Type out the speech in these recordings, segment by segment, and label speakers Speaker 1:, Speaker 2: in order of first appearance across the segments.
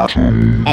Speaker 1: On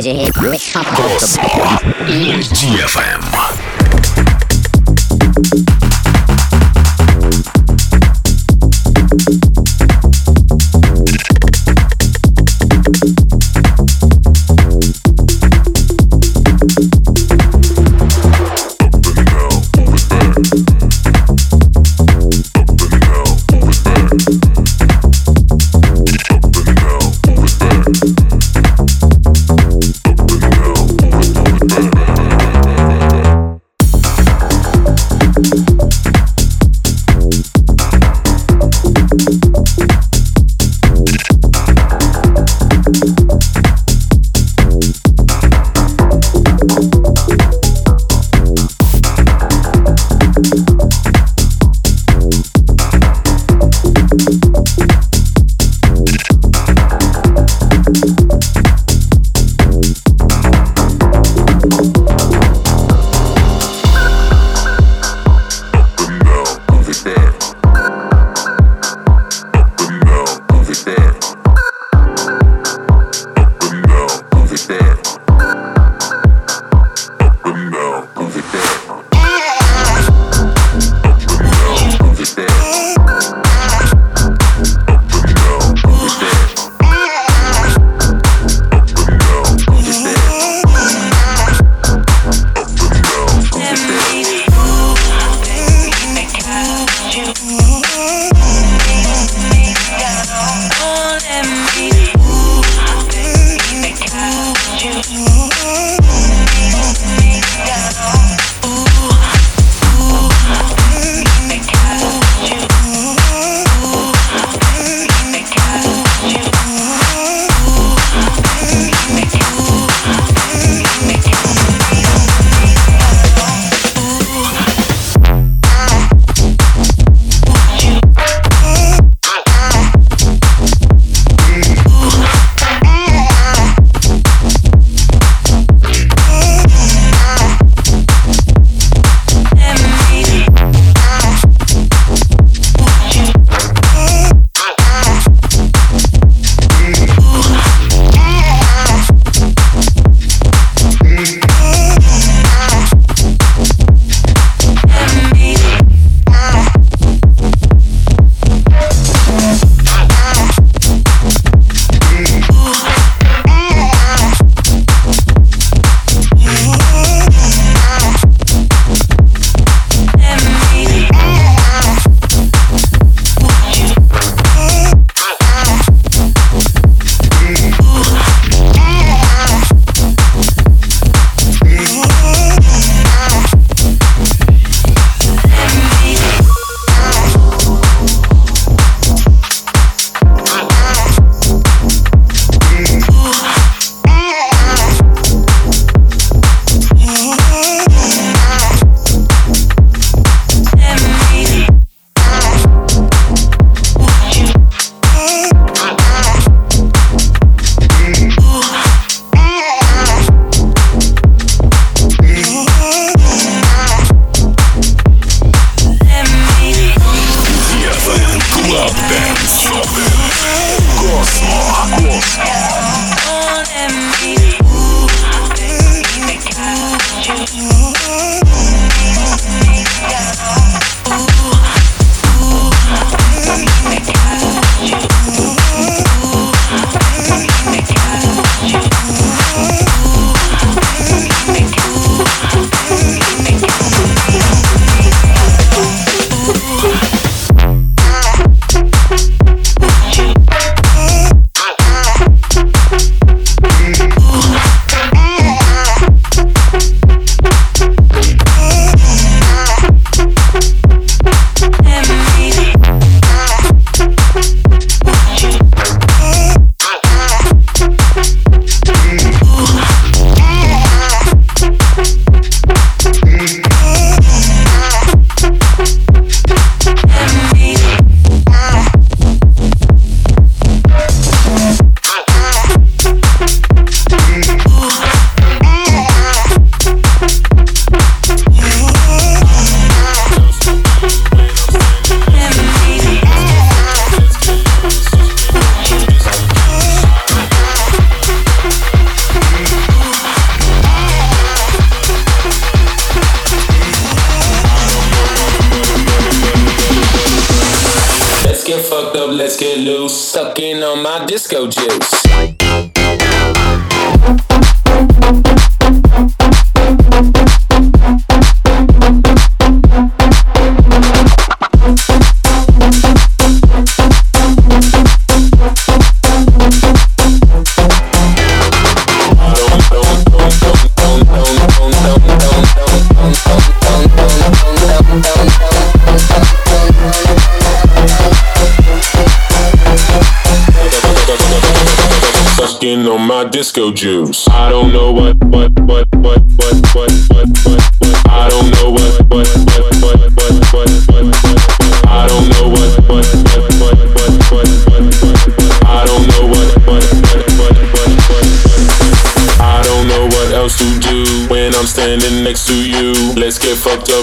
Speaker 2: juice.
Speaker 3: I don't know what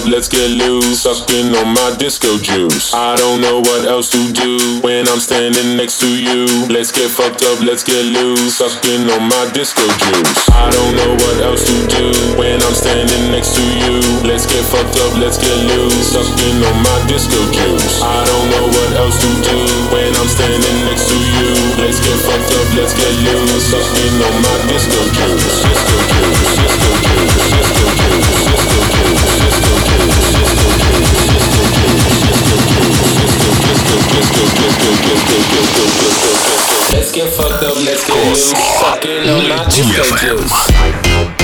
Speaker 3: up, let's get loose. Sucking on my disco juice. I don't know what else to do when I'm standing next to you. Let's get fucked up, let's get loose. Sucking on my disco juice. I don't know what else to do when I'm standing next to you. Let's get fucked up, let's get loose. Sucking on my disco juice. I don't know what else to do when I'm standing next to you. Let's get fucked up, let's get loose. Sucking on my disco juice. Disco juice.
Speaker 2: Let's get fucked up, let's get loose. fucking on my juice.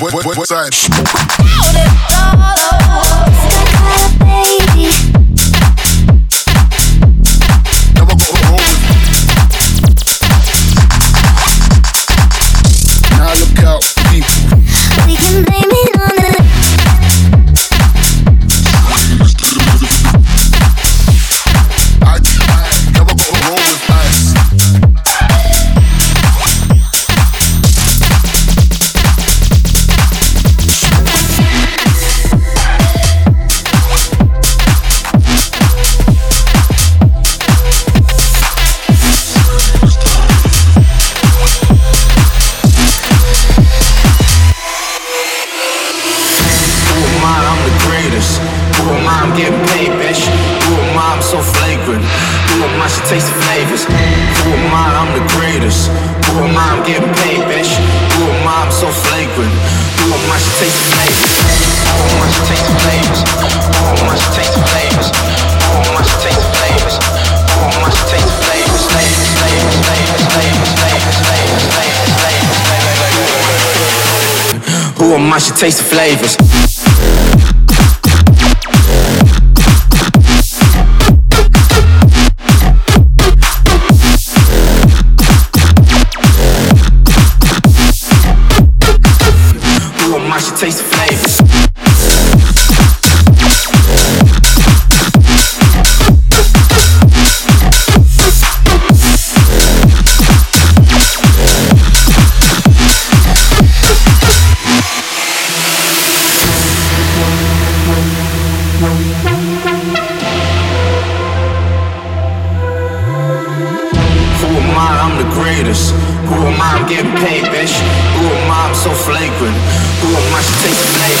Speaker 4: What, what, what side?
Speaker 5: taste the flavors. Who am I? I'm the greatest. Who am I? I'm getting paid, bitch. Who am I? I'm so flagrant. Who am I? to taste the
Speaker 6: blame.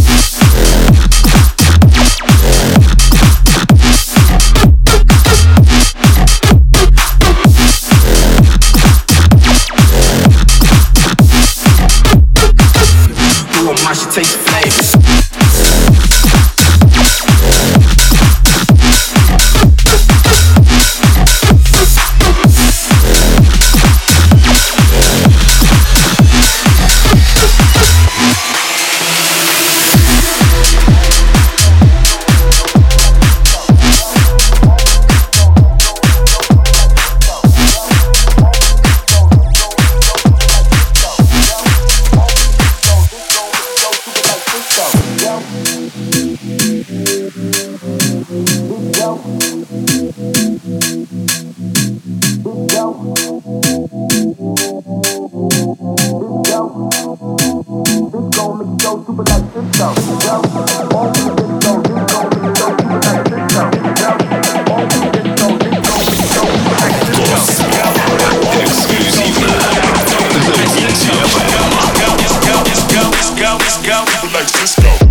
Speaker 4: Let's go. Let's go.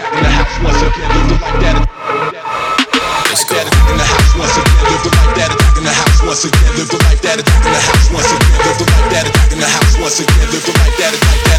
Speaker 6: in the
Speaker 7: house once again, look like that.
Speaker 2: Let's.
Speaker 7: In the house once again, live the life that in the house once again, live the life that in the house once again, live the life that in the house once again, live the life that attack that